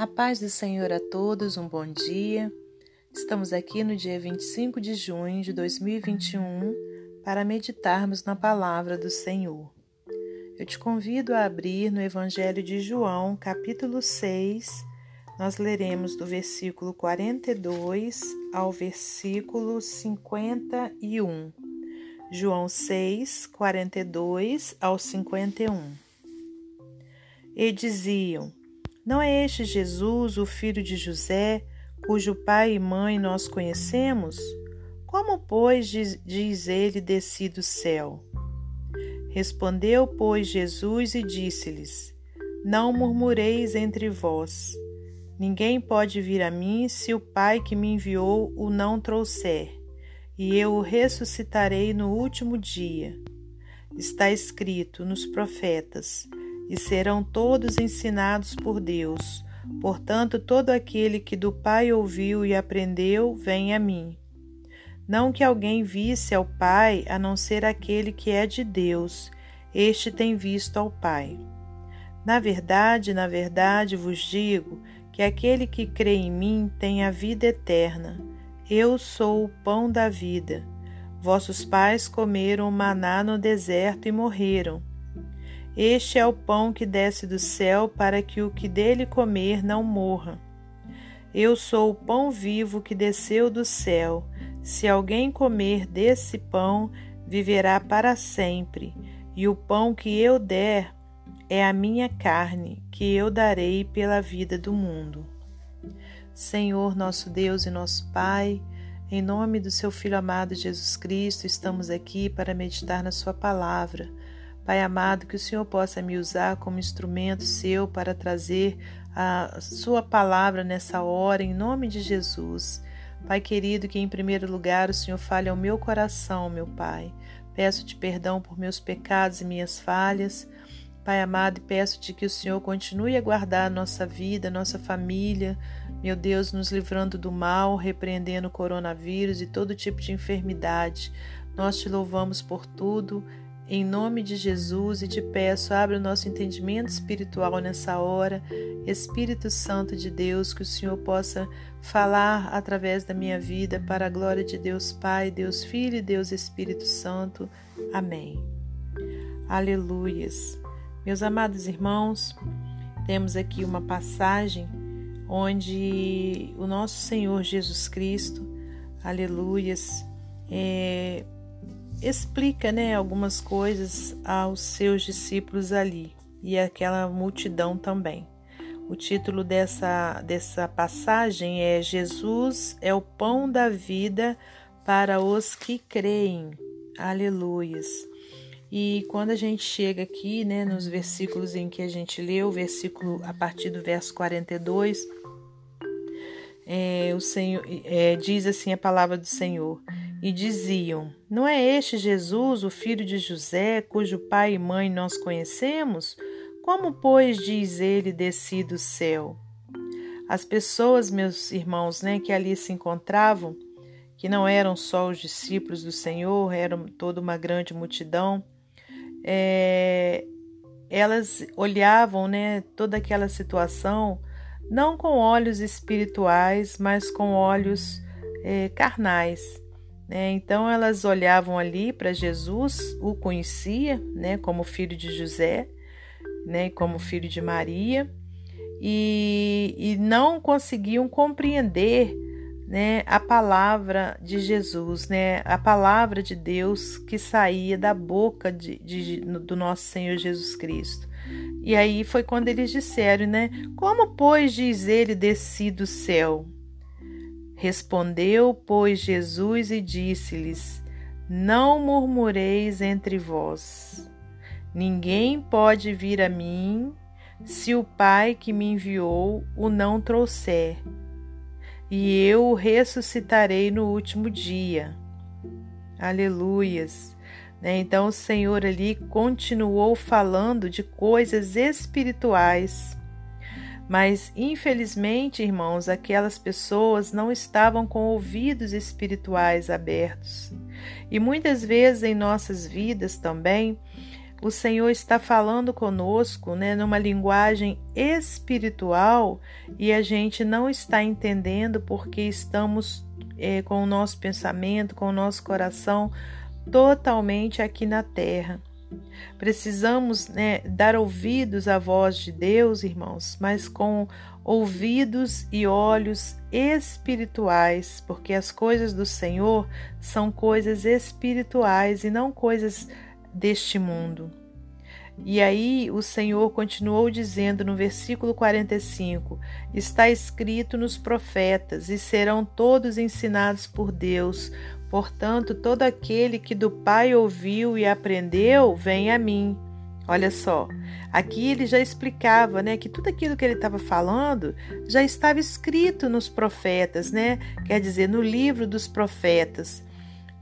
A paz do Senhor a todos, um bom dia. Estamos aqui no dia 25 de junho de 2021 para meditarmos na palavra do Senhor. Eu te convido a abrir no Evangelho de João, capítulo 6. Nós leremos do versículo 42 ao versículo 51. João 6, 42 ao 51. E diziam: Não é este Jesus, o filho de José, cujo pai e mãe nós conhecemos? Como, pois, diz, diz ele, desci do céu? Respondeu, pois, Jesus e disse-lhes: Não murmureis entre vós. Ninguém pode vir a mim se o Pai que me enviou o não trouxer e eu o ressuscitarei no último dia. Está escrito nos profetas, e serão todos ensinados por Deus. Portanto, todo aquele que do Pai ouviu e aprendeu, vem a mim. Não que alguém visse ao Pai, a não ser aquele que é de Deus, este tem visto ao Pai. Na verdade, na verdade vos digo que aquele que crê em mim tem a vida eterna. Eu sou o pão da vida. Vossos pais comeram maná no deserto e morreram. Este é o pão que desce do céu para que o que dele comer não morra. Eu sou o pão vivo que desceu do céu. Se alguém comer desse pão, viverá para sempre. E o pão que eu der é a minha carne, que eu darei pela vida do mundo. Senhor, nosso Deus e nosso Pai, em nome do seu Filho amado Jesus Cristo, estamos aqui para meditar na Sua palavra. Pai amado, que o Senhor possa me usar como instrumento seu para trazer a Sua palavra nessa hora, em nome de Jesus. Pai querido, que em primeiro lugar o Senhor fale ao meu coração, meu Pai. Peço-te perdão por meus pecados e minhas falhas. Pai amado, peço-te que o Senhor continue a guardar a nossa vida, nossa família, meu Deus, nos livrando do mal, repreendendo o coronavírus e todo tipo de enfermidade. Nós te louvamos por tudo, em nome de Jesus, e te peço, abre o nosso entendimento espiritual nessa hora. Espírito Santo de Deus, que o Senhor possa falar através da minha vida para a glória de Deus Pai, Deus Filho e Deus Espírito Santo. Amém. Aleluias. Meus amados irmãos, temos aqui uma passagem onde o nosso Senhor Jesus Cristo, aleluias, é, explica né, algumas coisas aos seus discípulos ali e aquela multidão também. O título dessa, dessa passagem é Jesus é o pão da vida para os que creem. Aleluias. E quando a gente chega aqui, né, nos versículos em que a gente leu, o versículo a partir do verso 42, é, o Senhor é, diz assim a palavra do Senhor. E diziam: Não é este Jesus, o filho de José, cujo pai e mãe nós conhecemos? Como, pois, diz ele, desci do céu? As pessoas, meus irmãos, né, que ali se encontravam, que não eram só os discípulos do Senhor, eram toda uma grande multidão, é, elas olhavam né, toda aquela situação não com olhos espirituais, mas com olhos é, carnais. Né? Então elas olhavam ali para Jesus, o conhecia né, como filho de José, né, como filho de Maria, e, e não conseguiam compreender né, a palavra de Jesus, né, a palavra de Deus que saía da boca de, de, do nosso Senhor Jesus Cristo. E aí foi quando eles disseram, né? Como, pois, diz ele, desci do céu? Respondeu, pois, Jesus e disse-lhes: Não murmureis entre vós. Ninguém pode vir a mim se o Pai que me enviou o não trouxer e eu o ressuscitarei no último dia. Aleluias. Né? Então o Senhor ali continuou falando de coisas espirituais. Mas infelizmente, irmãos, aquelas pessoas não estavam com ouvidos espirituais abertos. E muitas vezes em nossas vidas também, o Senhor está falando conosco, né, numa linguagem espiritual e a gente não está entendendo porque estamos é, com o nosso pensamento, com o nosso coração totalmente aqui na terra. Precisamos né, dar ouvidos à voz de Deus, irmãos, mas com ouvidos e olhos espirituais, porque as coisas do Senhor são coisas espirituais e não coisas deste mundo. E aí o Senhor continuou dizendo no versículo 45: Está escrito nos profetas, e serão todos ensinados por Deus. Portanto, todo aquele que do Pai ouviu e aprendeu, vem a mim. Olha só, aqui ele já explicava, né, que tudo aquilo que ele estava falando já estava escrito nos profetas, né? Quer dizer, no livro dos profetas.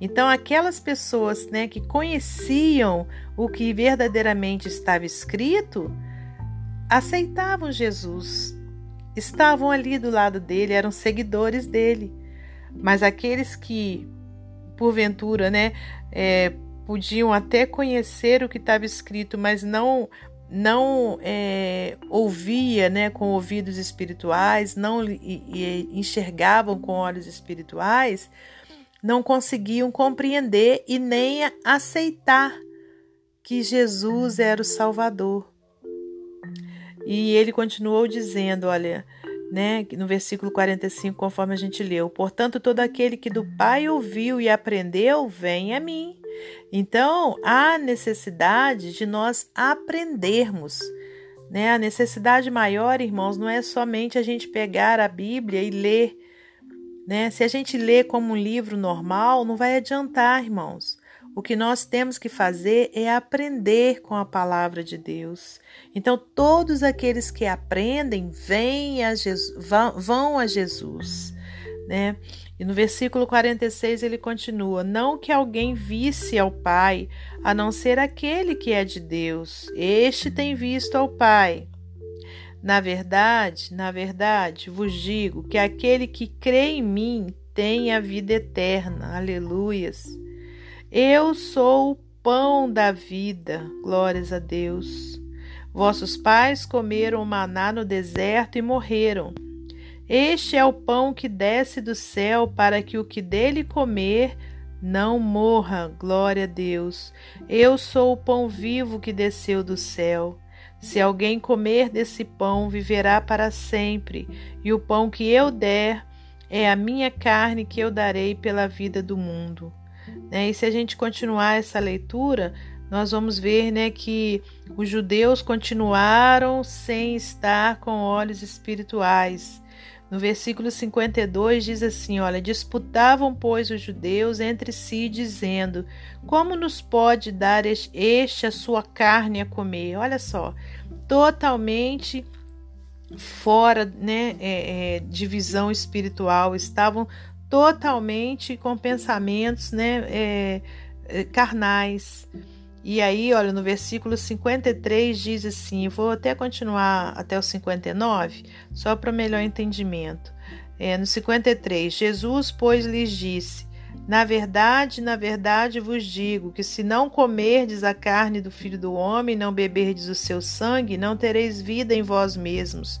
Então, aquelas pessoas né, que conheciam o que verdadeiramente estava escrito, aceitavam Jesus, estavam ali do lado dele, eram seguidores dele. Mas aqueles que, porventura, né, é, podiam até conhecer o que estava escrito, mas não não é, ouvia né, com ouvidos espirituais, não e, e enxergavam com olhos espirituais, não conseguiam compreender e nem aceitar que Jesus era o Salvador. E ele continuou dizendo, olha, né, no versículo 45, conforme a gente leu: Portanto, todo aquele que do Pai ouviu e aprendeu, vem a mim. Então, há necessidade de nós aprendermos. Né? A necessidade maior, irmãos, não é somente a gente pegar a Bíblia e ler né? Se a gente lê como um livro normal, não vai adiantar, irmãos. O que nós temos que fazer é aprender com a palavra de Deus. Então, todos aqueles que aprendem vêm a Jesus, vão a Jesus. Né? E no versículo 46 ele continua: Não que alguém visse ao Pai, a não ser aquele que é de Deus. Este tem visto ao Pai. Na verdade, na verdade, vos digo que aquele que crê em mim tem a vida eterna. Aleluias. Eu sou o pão da vida. Glórias a Deus. Vossos pais comeram maná no deserto e morreram. Este é o pão que desce do céu para que o que dele comer não morra. Glória a Deus. Eu sou o pão vivo que desceu do céu. Se alguém comer desse pão, viverá para sempre, e o pão que eu der é a minha carne que eu darei pela vida do mundo. Né? E se a gente continuar essa leitura, nós vamos ver né, que os judeus continuaram sem estar com olhos espirituais. No versículo 52 diz assim: Olha, disputavam, pois, os judeus entre si, dizendo: Como nos pode dar este a sua carne a comer? Olha só, totalmente fora né, é, é, de visão espiritual, estavam totalmente com pensamentos né, é, é carnais. E aí, olha, no versículo 53 diz assim: vou até continuar até o 59, só para melhor entendimento. É, no 53, Jesus, pois, lhes disse: Na verdade, na verdade vos digo que se não comerdes a carne do filho do homem, não beberdes o seu sangue, não tereis vida em vós mesmos.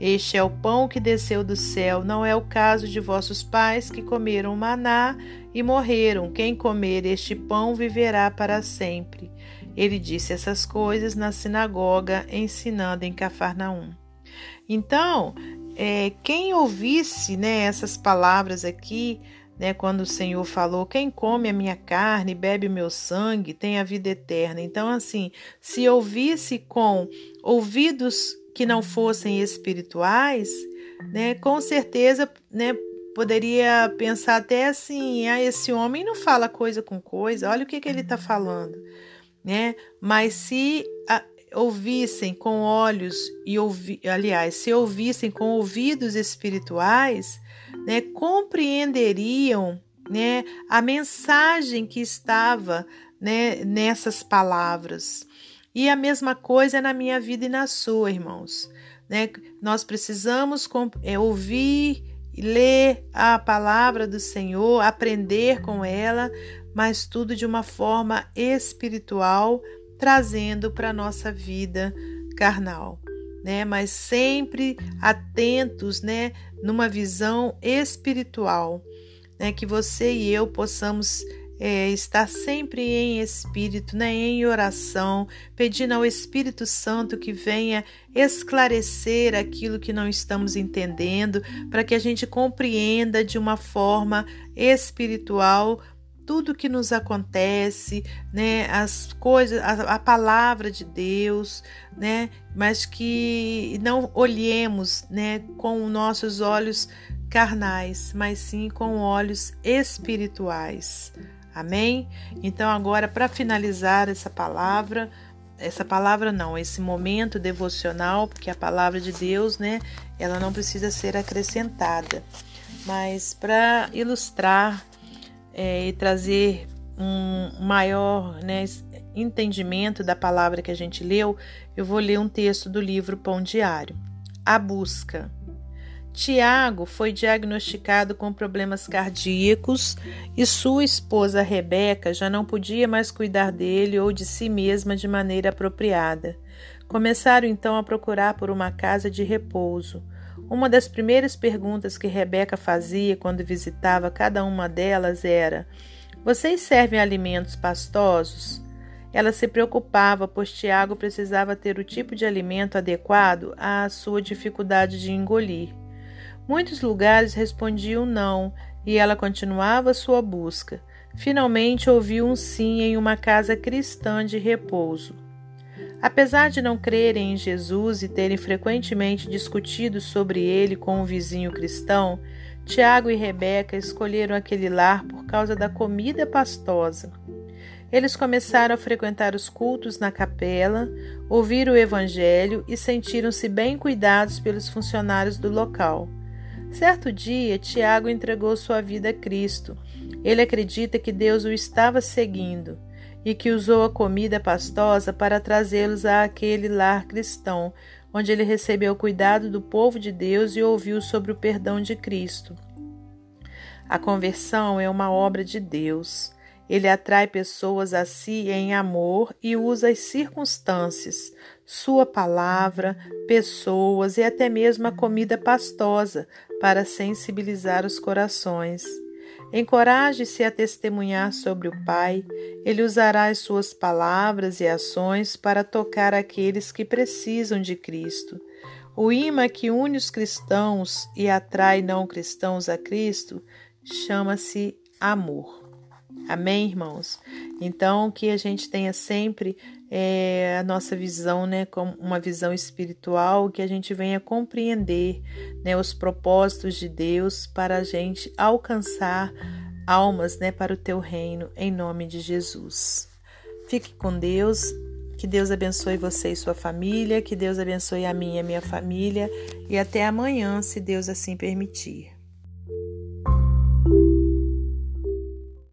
Este é o pão que desceu do céu, não é o caso de vossos pais que comeram maná e morreram. Quem comer este pão viverá para sempre. Ele disse essas coisas na sinagoga, ensinando em Cafarnaum. Então, é, quem ouvisse né, essas palavras aqui, né, quando o Senhor falou: Quem come a minha carne, bebe o meu sangue, tem a vida eterna. Então, assim, se ouvisse com ouvidos que não fossem espirituais, né, com certeza, né, poderia pensar até assim: ah, esse homem não fala coisa com coisa, olha o que, que ele está falando né? Mas se a, ouvissem com olhos e ouvi, aliás, se ouvissem com ouvidos espirituais, né, compreenderiam, né, a mensagem que estava, né, nessas palavras. E a mesma coisa é na minha vida e na sua, irmãos. Né? Nós precisamos é, ouvir, ler a palavra do Senhor, aprender com ela, mas tudo de uma forma espiritual, trazendo para a nossa vida carnal. Né? Mas sempre atentos, né? Numa visão espiritual, né? Que você e eu possamos é, estar sempre em espírito, né, em oração, pedindo ao Espírito Santo que venha esclarecer aquilo que não estamos entendendo, para que a gente compreenda de uma forma espiritual tudo que nos acontece, né, as coisas, a, a, palavra de Deus, né, mas que não olhemos, né, com nossos olhos carnais, mas sim com olhos espirituais. Amém? Então, agora, para finalizar essa palavra, essa palavra não, esse momento devocional, porque a palavra de Deus, né, ela não precisa ser acrescentada, mas para ilustrar é, e trazer um maior né, entendimento da palavra que a gente leu, eu vou ler um texto do livro Pão Diário. A busca. Tiago foi diagnosticado com problemas cardíacos e sua esposa Rebeca já não podia mais cuidar dele ou de si mesma de maneira apropriada. Começaram então a procurar por uma casa de repouso. Uma das primeiras perguntas que Rebeca fazia quando visitava cada uma delas era: Vocês servem alimentos pastosos? Ela se preocupava, pois Tiago precisava ter o tipo de alimento adequado à sua dificuldade de engolir. Muitos lugares respondiam não, e ela continuava sua busca. Finalmente ouviu um sim em uma casa cristã de repouso. Apesar de não crerem em Jesus e terem frequentemente discutido sobre ele com um vizinho cristão, Tiago e Rebeca escolheram aquele lar por causa da comida pastosa. Eles começaram a frequentar os cultos na capela, ouvir o evangelho e sentiram-se bem cuidados pelos funcionários do local. Certo dia, Tiago entregou sua vida a Cristo. Ele acredita que Deus o estava seguindo e que usou a comida pastosa para trazê-los àquele lar cristão, onde ele recebeu o cuidado do povo de Deus e ouviu sobre o perdão de Cristo. A conversão é uma obra de Deus. Ele atrai pessoas a si em amor e usa as circunstâncias, sua palavra, pessoas e até mesmo a comida pastosa para sensibilizar os corações. Encoraje-se a testemunhar sobre o Pai, ele usará as suas palavras e ações para tocar aqueles que precisam de Cristo. O imã que une os cristãos e atrai não cristãos a Cristo chama-se amor. Amém, irmãos? Então, que a gente tenha sempre é, a nossa visão, né, como uma visão espiritual, que a gente venha compreender né, os propósitos de Deus para a gente alcançar almas né, para o teu reino, em nome de Jesus. Fique com Deus, que Deus abençoe você e sua família, que Deus abençoe a minha e a minha família, e até amanhã, se Deus assim permitir.